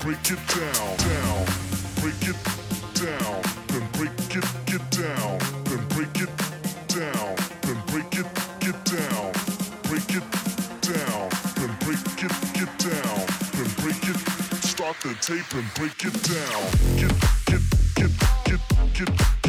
break it down tape and break it down. Get, get, get, get, get.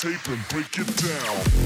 tape and break it down.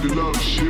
The love shifting.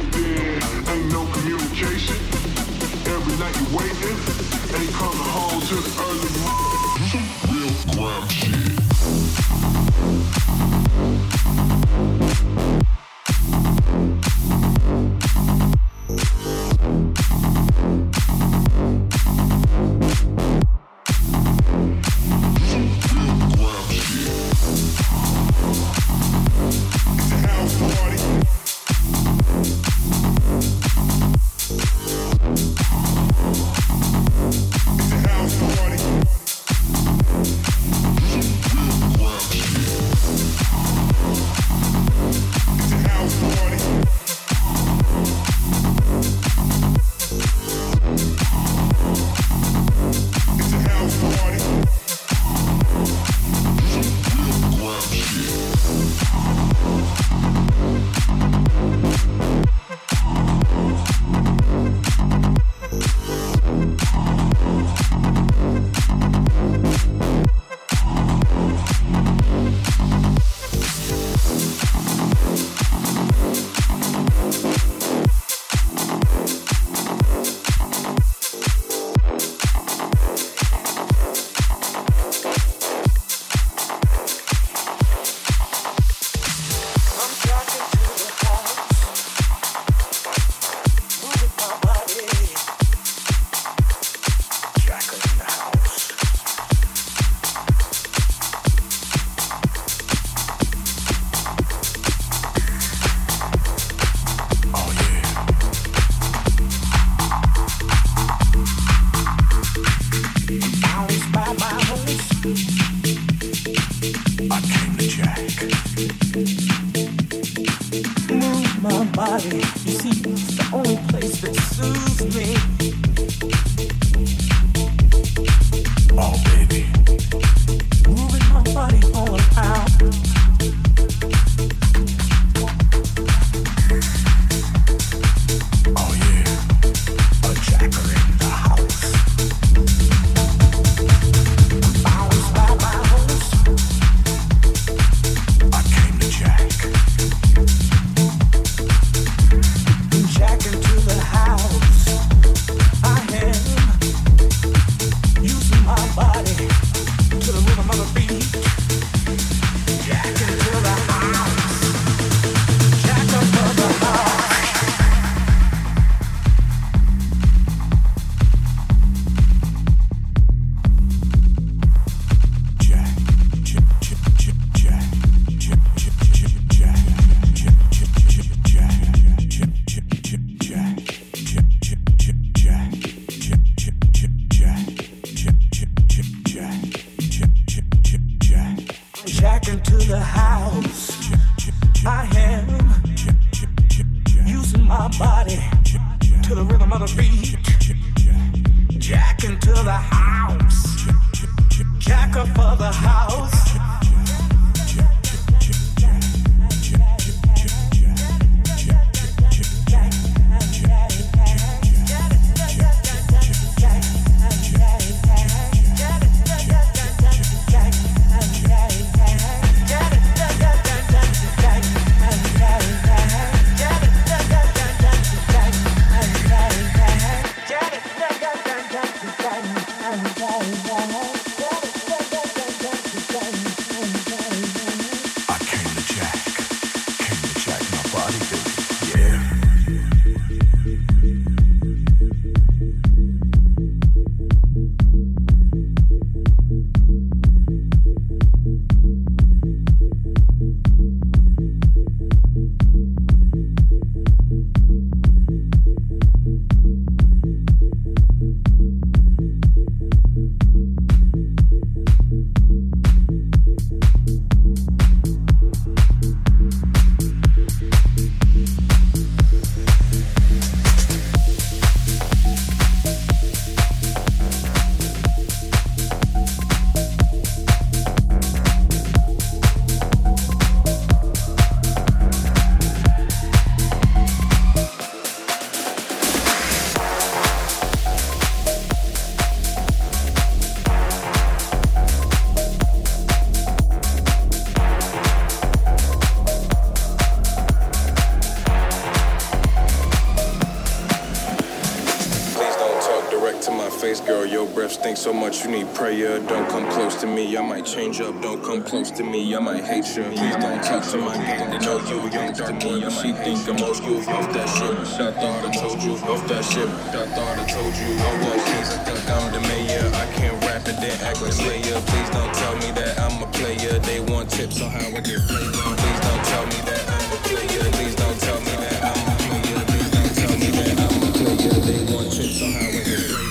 You need prayer. Don't come close to me, I might change up. Don't come close to me, I might hate you. Please don't talk to my gang, they know you young boy. But she think I'm old school. Off that shit, I thought I told you. Off that shit, I thought I told you. I want keys, I think I'm the mayor. I can't rap it, then act like Slayer. Please don't tell me that I'm a player. They want tips on how I get flavor. Please don't tell me that I'm a player. Please don't tell me that I'm a player. Please don't tell me that I'm a player. They want tips on how I get flavor.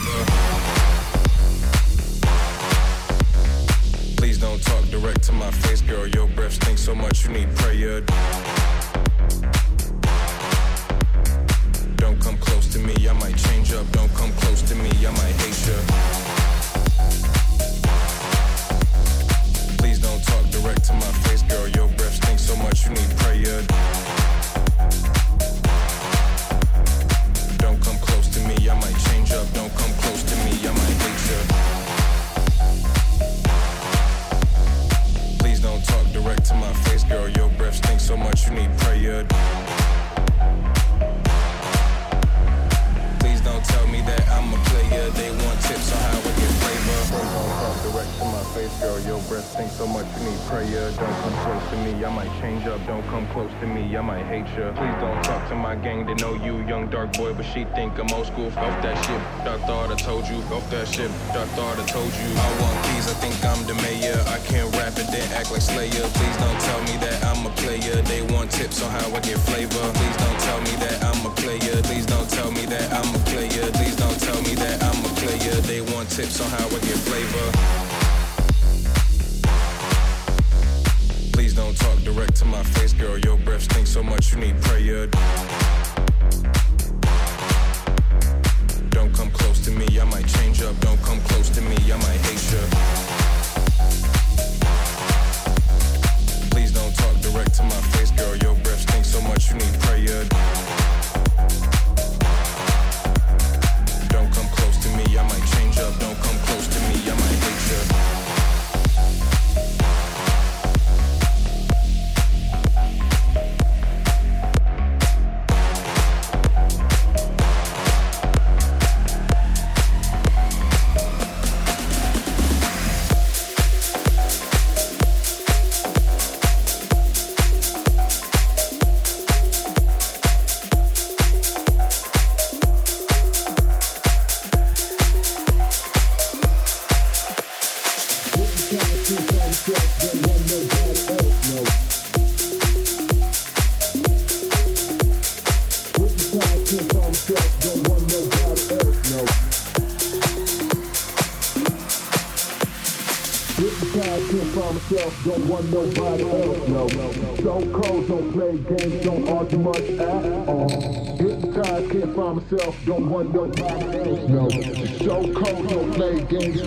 To my face, girl. Your breath stinks so much, you need prayer. I'm old school. Off that shit, I thought I told you. Off that shit, I thought. I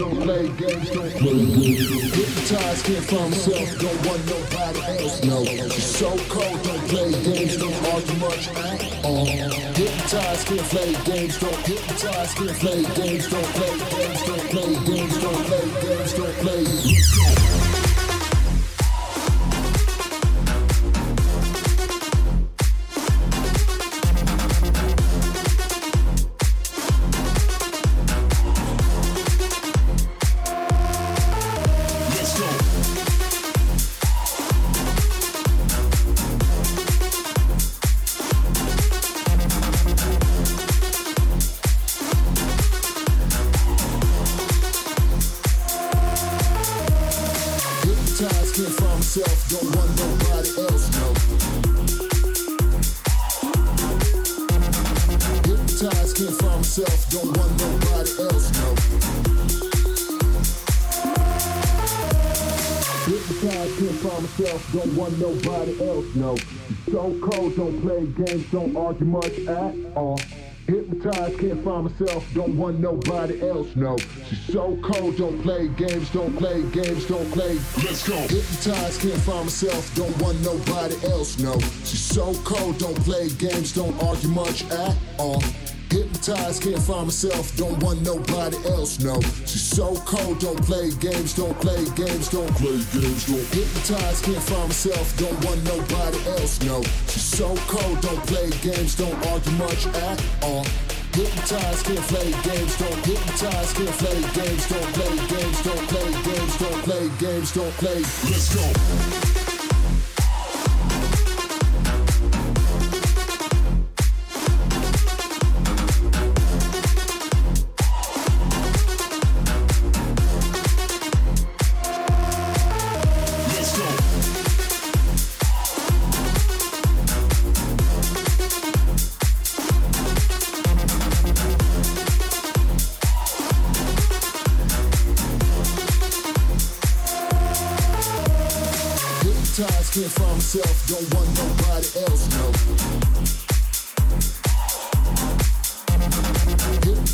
don't play games, don't play games. Hypnotized, can't find myself, don't want nobody else, no. So cold, don't play games, don't argue much at all. Hypnotized, can't play games, don't hypnotize, can't play games, don't play games, don't play games, don't play games, don't play games. Let's no. So cold, don't play games, don't argue much at all. Hypnotized, can't find myself, don't want nobody else, no. She's so cold, don't play games, don't play games, don't play. Let's go. Hypnotized, can't find myself, don't want nobody else, no. She's so cold, don't play games, don't argue much at all. Hypnotized, can't find myself, don't want nobody else, no. She's so cold, don't play games, don't play games, don't play games, don't. Hypnotized, can't find myself, don't want nobody else, no. She's so cold, don't play games, don't argue much at all. hypnotize, can't play games, don't hypnotize, can't play games, don't play games, don't play games, don't play games, don't play. Let's go.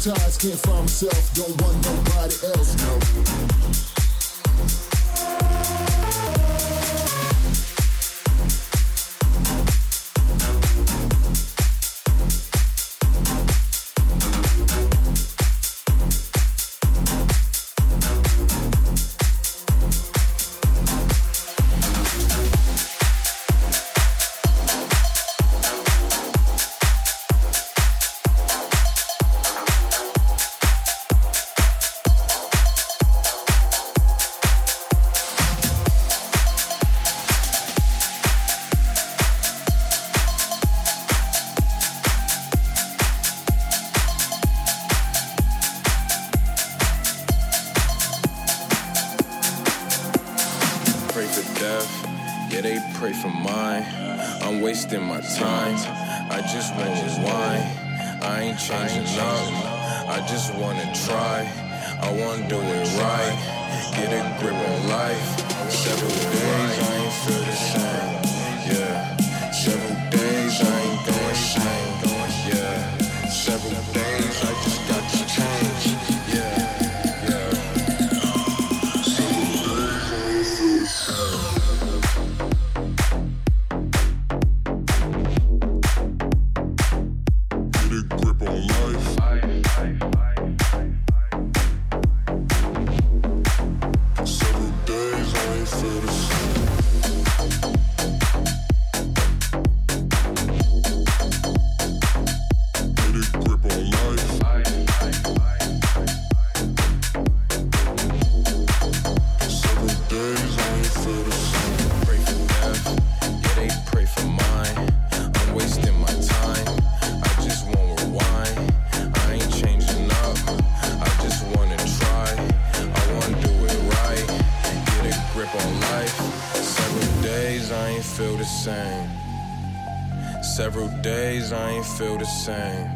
Hypnotized, can't find myself, don't want nobody else, no. Same.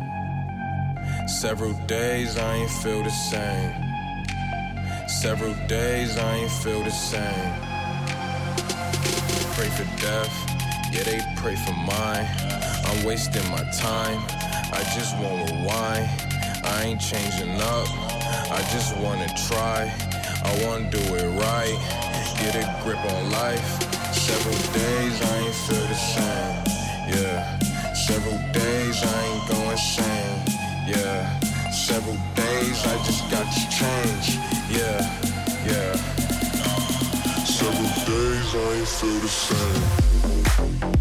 Several days I ain't feel the same. Several days I ain't feel the same. Pray for death, yeah, they pray for mine. I'm wasting my time, I just want to rewind. I ain't changing up, I just wanna try. I wanna do it right, get a grip on life. Several days I ain't feel the same, yeah. Several days I ain't going sane. Yeah. Several days I just got to change. Yeah. Yeah. Several days I ain't feel the same.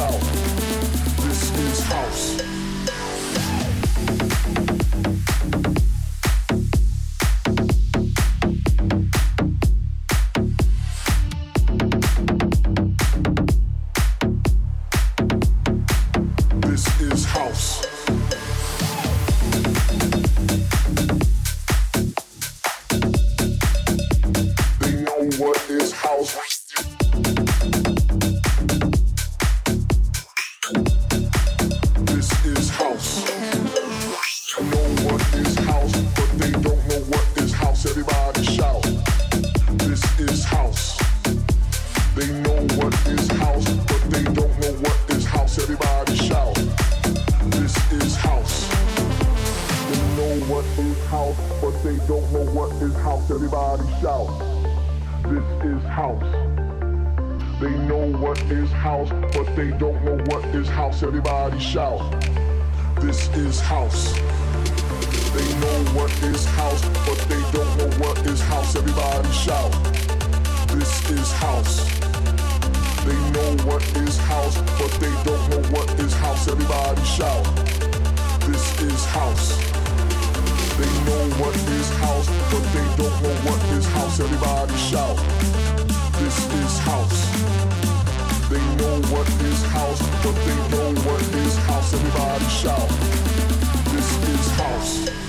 This is house. This is house. house. They know what is house, but they know what is house. Everybody shout, this is house.